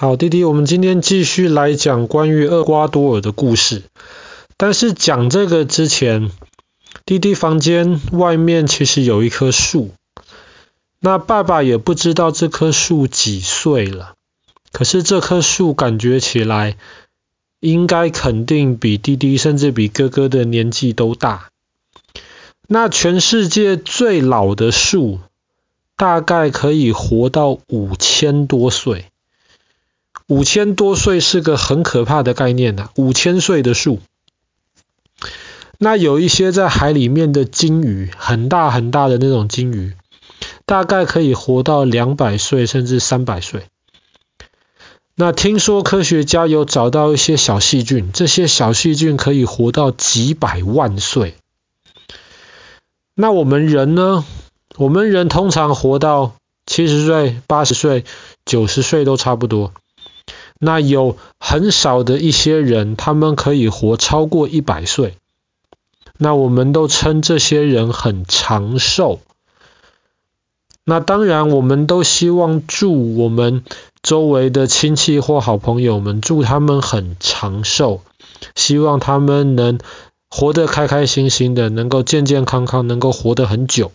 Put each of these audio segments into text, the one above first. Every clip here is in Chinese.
好，弟弟，我们今天继续来讲关于厄瓜多尔的故事。但是讲这个之前，弟弟房间外面其实有一棵树。那爸爸也不知道这棵树几岁了，可是这棵树感觉起来应该肯定比弟弟甚至比哥哥的年纪都大。那全世界最老的树大概可以活到五千多岁。五千多岁是个很可怕的概念呐、啊，五千岁的树。那有一些在海里面的鲸鱼，很大很大的那种鲸鱼，大概可以活到两百岁甚至三百岁。那听说科学家有找到一些小细菌，这些小细菌可以活到几百万岁。那我们人呢？我们人通常活到七十岁、八十岁、九十岁都差不多。那有很少的一些人，他们可以活超过一百岁。那我们都称这些人很长寿。那当然，我们都希望祝我们周围的亲戚或好朋友们，祝他们很长寿，希望他们能活得开开心心的，能够健健康康，能够活得很久。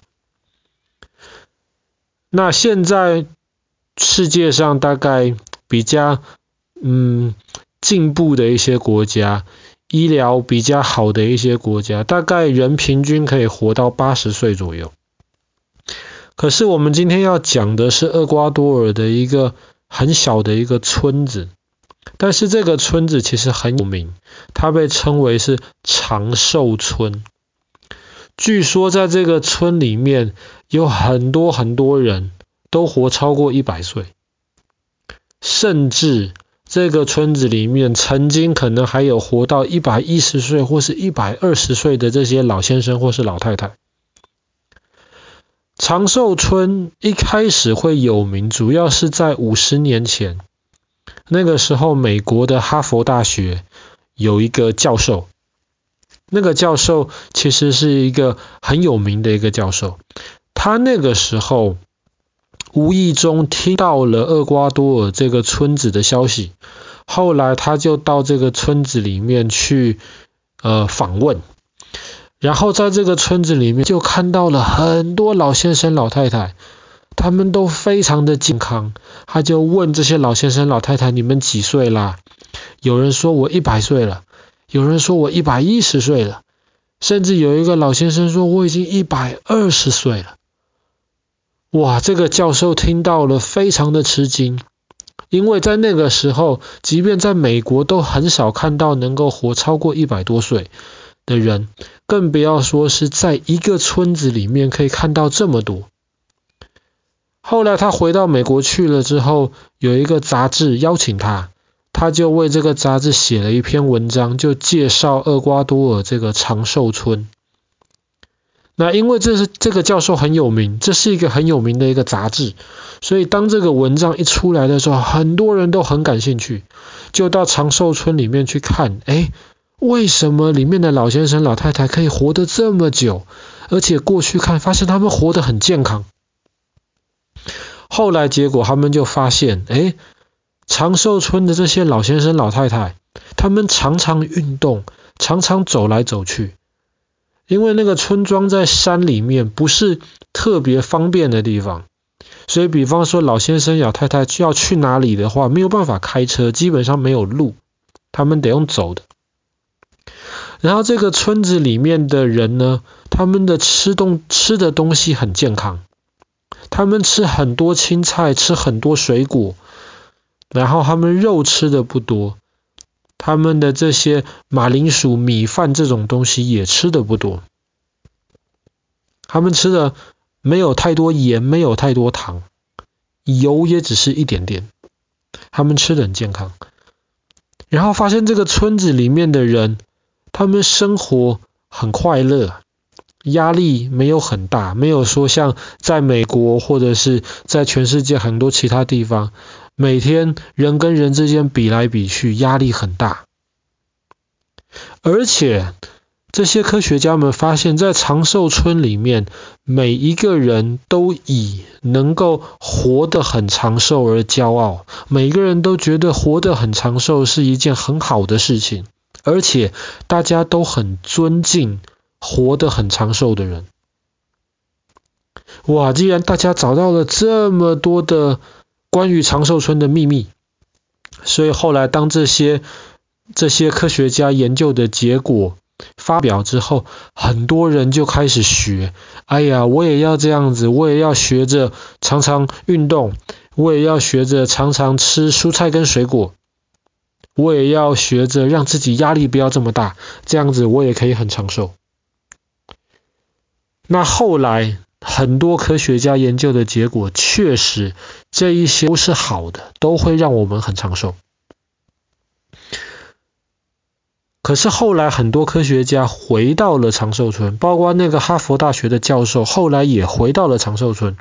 那现在世界上大概比较。嗯，进步的一些国家，医疗比较好的一些国家，大概人平均可以活到八十岁左右。可是我们今天要讲的是厄瓜多尔的一个很小的一个村子，但是这个村子其实很有名，它被称为是长寿村。据说在这个村里面有很多很多人都活超过一百岁，甚至。这个村子里面曾经可能还有活到一百一十岁或是一百二十岁的这些老先生或是老太太。长寿村一开始会有名，主要是在五十年前，那个时候美国的哈佛大学有一个教授，那个教授其实是一个很有名的一个教授，他那个时候。无意中听到了厄瓜多尔这个村子的消息，后来他就到这个村子里面去呃访问，然后在这个村子里面就看到了很多老先生老太太，他们都非常的健康。他就问这些老先生老太太：“你们几岁啦？”有人说我一百岁了，有人说我一百一十岁了，甚至有一个老先生说我已经一百二十岁了。哇，这个教授听到了，非常的吃惊，因为在那个时候，即便在美国都很少看到能够活超过一百多岁的人，更不要说是在一个村子里面可以看到这么多。后来他回到美国去了之后，有一个杂志邀请他，他就为这个杂志写了一篇文章，就介绍厄瓜多尔这个长寿村。那因为这是这个教授很有名，这是一个很有名的一个杂志，所以当这个文章一出来的时候，很多人都很感兴趣，就到长寿村里面去看，诶，为什么里面的老先生老太太可以活得这么久？而且过去看发现他们活得很健康。后来结果他们就发现，诶，长寿村的这些老先生老太太，他们常常运动，常常走来走去。因为那个村庄在山里面，不是特别方便的地方，所以比方说老先生、老太太要去哪里的话，没有办法开车，基本上没有路，他们得用走的。然后这个村子里面的人呢，他们的吃东吃的东西很健康，他们吃很多青菜，吃很多水果，然后他们肉吃的不多。他们的这些马铃薯、米饭这种东西也吃的不多，他们吃的没有太多盐，没有太多糖，油也只是一点点。他们吃的很健康，然后发现这个村子里面的人，他们生活很快乐，压力没有很大，没有说像在美国或者是在全世界很多其他地方。每天人跟人之间比来比去，压力很大。而且这些科学家们发现，在长寿村里面，每一个人都以能够活得很长寿而骄傲。每个人都觉得活得很长寿是一件很好的事情，而且大家都很尊敬活得很长寿的人。哇！既然大家找到了这么多的关于长寿村的秘密，所以后来当这些这些科学家研究的结果发表之后，很多人就开始学。哎呀，我也要这样子，我也要学着常常运动，我也要学着常常吃蔬菜跟水果，我也要学着让自己压力不要这么大，这样子我也可以很长寿。那后来。很多科学家研究的结果，确实这一些都是好的，都会让我们很长寿。可是后来很多科学家回到了长寿村，包括那个哈佛大学的教授，后来也回到了长寿村。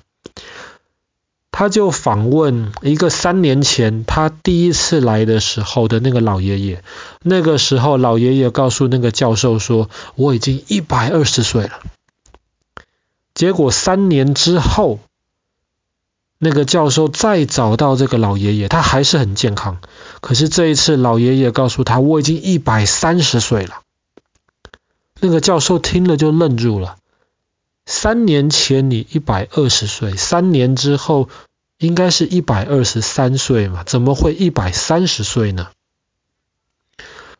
他就访问一个三年前他第一次来的时候的那个老爷爷，那个时候老爷爷告诉那个教授说：“我已经一百二十岁了。”结果三年之后，那个教授再找到这个老爷爷，他还是很健康。可是这一次，老爷爷告诉他：“我已经一百三十岁了。”那个教授听了就愣住了。三年前你一百二十岁，三年之后应该是一百二十三岁嘛？怎么会一百三十岁呢？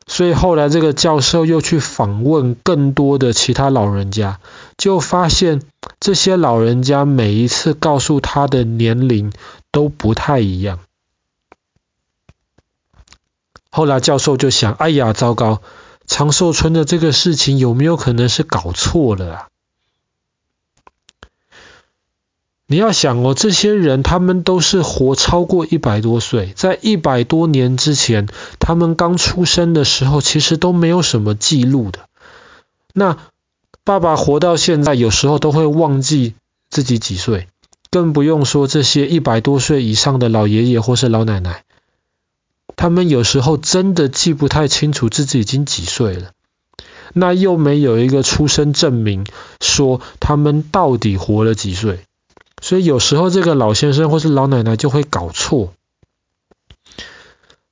所以后来这个教授又去访问更多的其他老人家，就发现这些老人家每一次告诉他的年龄都不太一样。后来教授就想：哎呀，糟糕，长寿村的这个事情有没有可能是搞错了啊？你要想哦，这些人他们都是活超过一百多岁，在一百多年之前，他们刚出生的时候，其实都没有什么记录的。那爸爸活到现在，有时候都会忘记自己几岁，更不用说这些一百多岁以上的老爷爷或是老奶奶，他们有时候真的记不太清楚自己已经几岁了。那又没有一个出生证明说他们到底活了几岁。所以有时候这个老先生或是老奶奶就会搞错，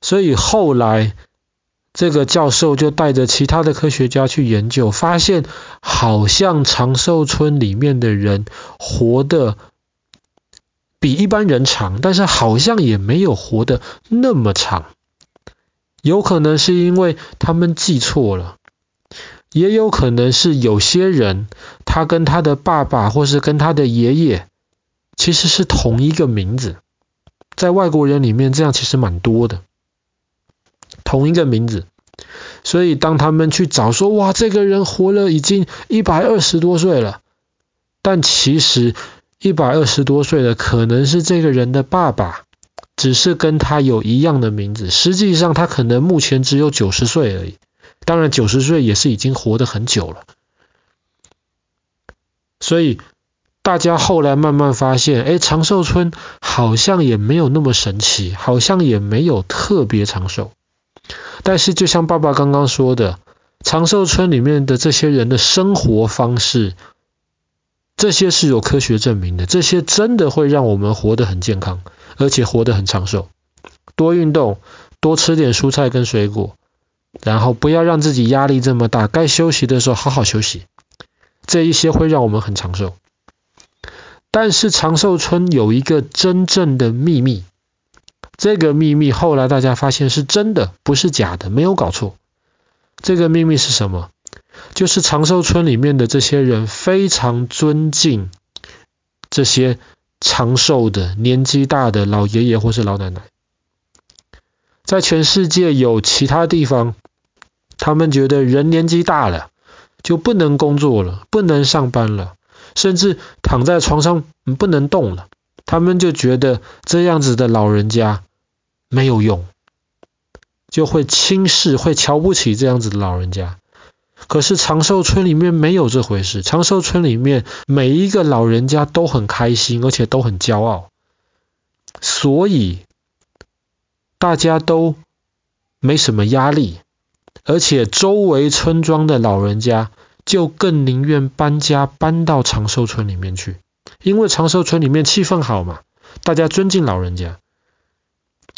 所以后来这个教授就带着其他的科学家去研究，发现好像长寿村里面的人活得比一般人长，但是好像也没有活得那么长。有可能是因为他们记错了，也有可能是有些人他跟他的爸爸或是跟他的爷爷。其实是同一个名字，在外国人里面这样其实蛮多的，同一个名字，所以当他们去找说，哇，这个人活了已经一百二十多岁了，但其实一百二十多岁的可能是这个人的爸爸，只是跟他有一样的名字，实际上他可能目前只有九十岁而已，当然九十岁也是已经活得很久了，所以。大家后来慢慢发现，哎，长寿村好像也没有那么神奇，好像也没有特别长寿。但是就像爸爸刚刚说的，长寿村里面的这些人的生活方式，这些是有科学证明的，这些真的会让我们活得很健康，而且活得很长寿。多运动，多吃点蔬菜跟水果，然后不要让自己压力这么大，该休息的时候好好休息，这一些会让我们很长寿。但是长寿村有一个真正的秘密，这个秘密后来大家发现是真的，不是假的，没有搞错。这个秘密是什么？就是长寿村里面的这些人非常尊敬这些长寿的、年纪大的老爷爷或是老奶奶。在全世界有其他地方，他们觉得人年纪大了就不能工作了，不能上班了。甚至躺在床上不能动了，他们就觉得这样子的老人家没有用，就会轻视、会瞧不起这样子的老人家。可是长寿村里面没有这回事，长寿村里面每一个老人家都很开心，而且都很骄傲，所以大家都没什么压力，而且周围村庄的老人家。就更宁愿搬家搬到长寿村里面去，因为长寿村里面气氛好嘛，大家尊敬老人家，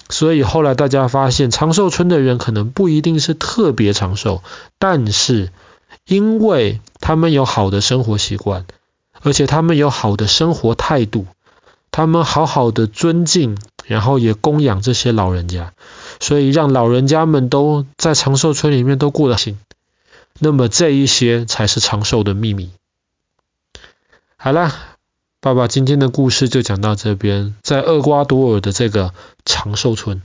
所以。后来大家发现，长寿村的人可能不一定是特别长寿，但是因为他们有好的生活习惯，而且他们有好的生活态度，他们好好的尊敬，然后也供养这些老人家，所以让老人家们都在长寿村里面都过得行。那么这一些才是长寿的秘密。好啦，爸爸今天的故事就讲到这边，在厄瓜多尔的这个长寿村。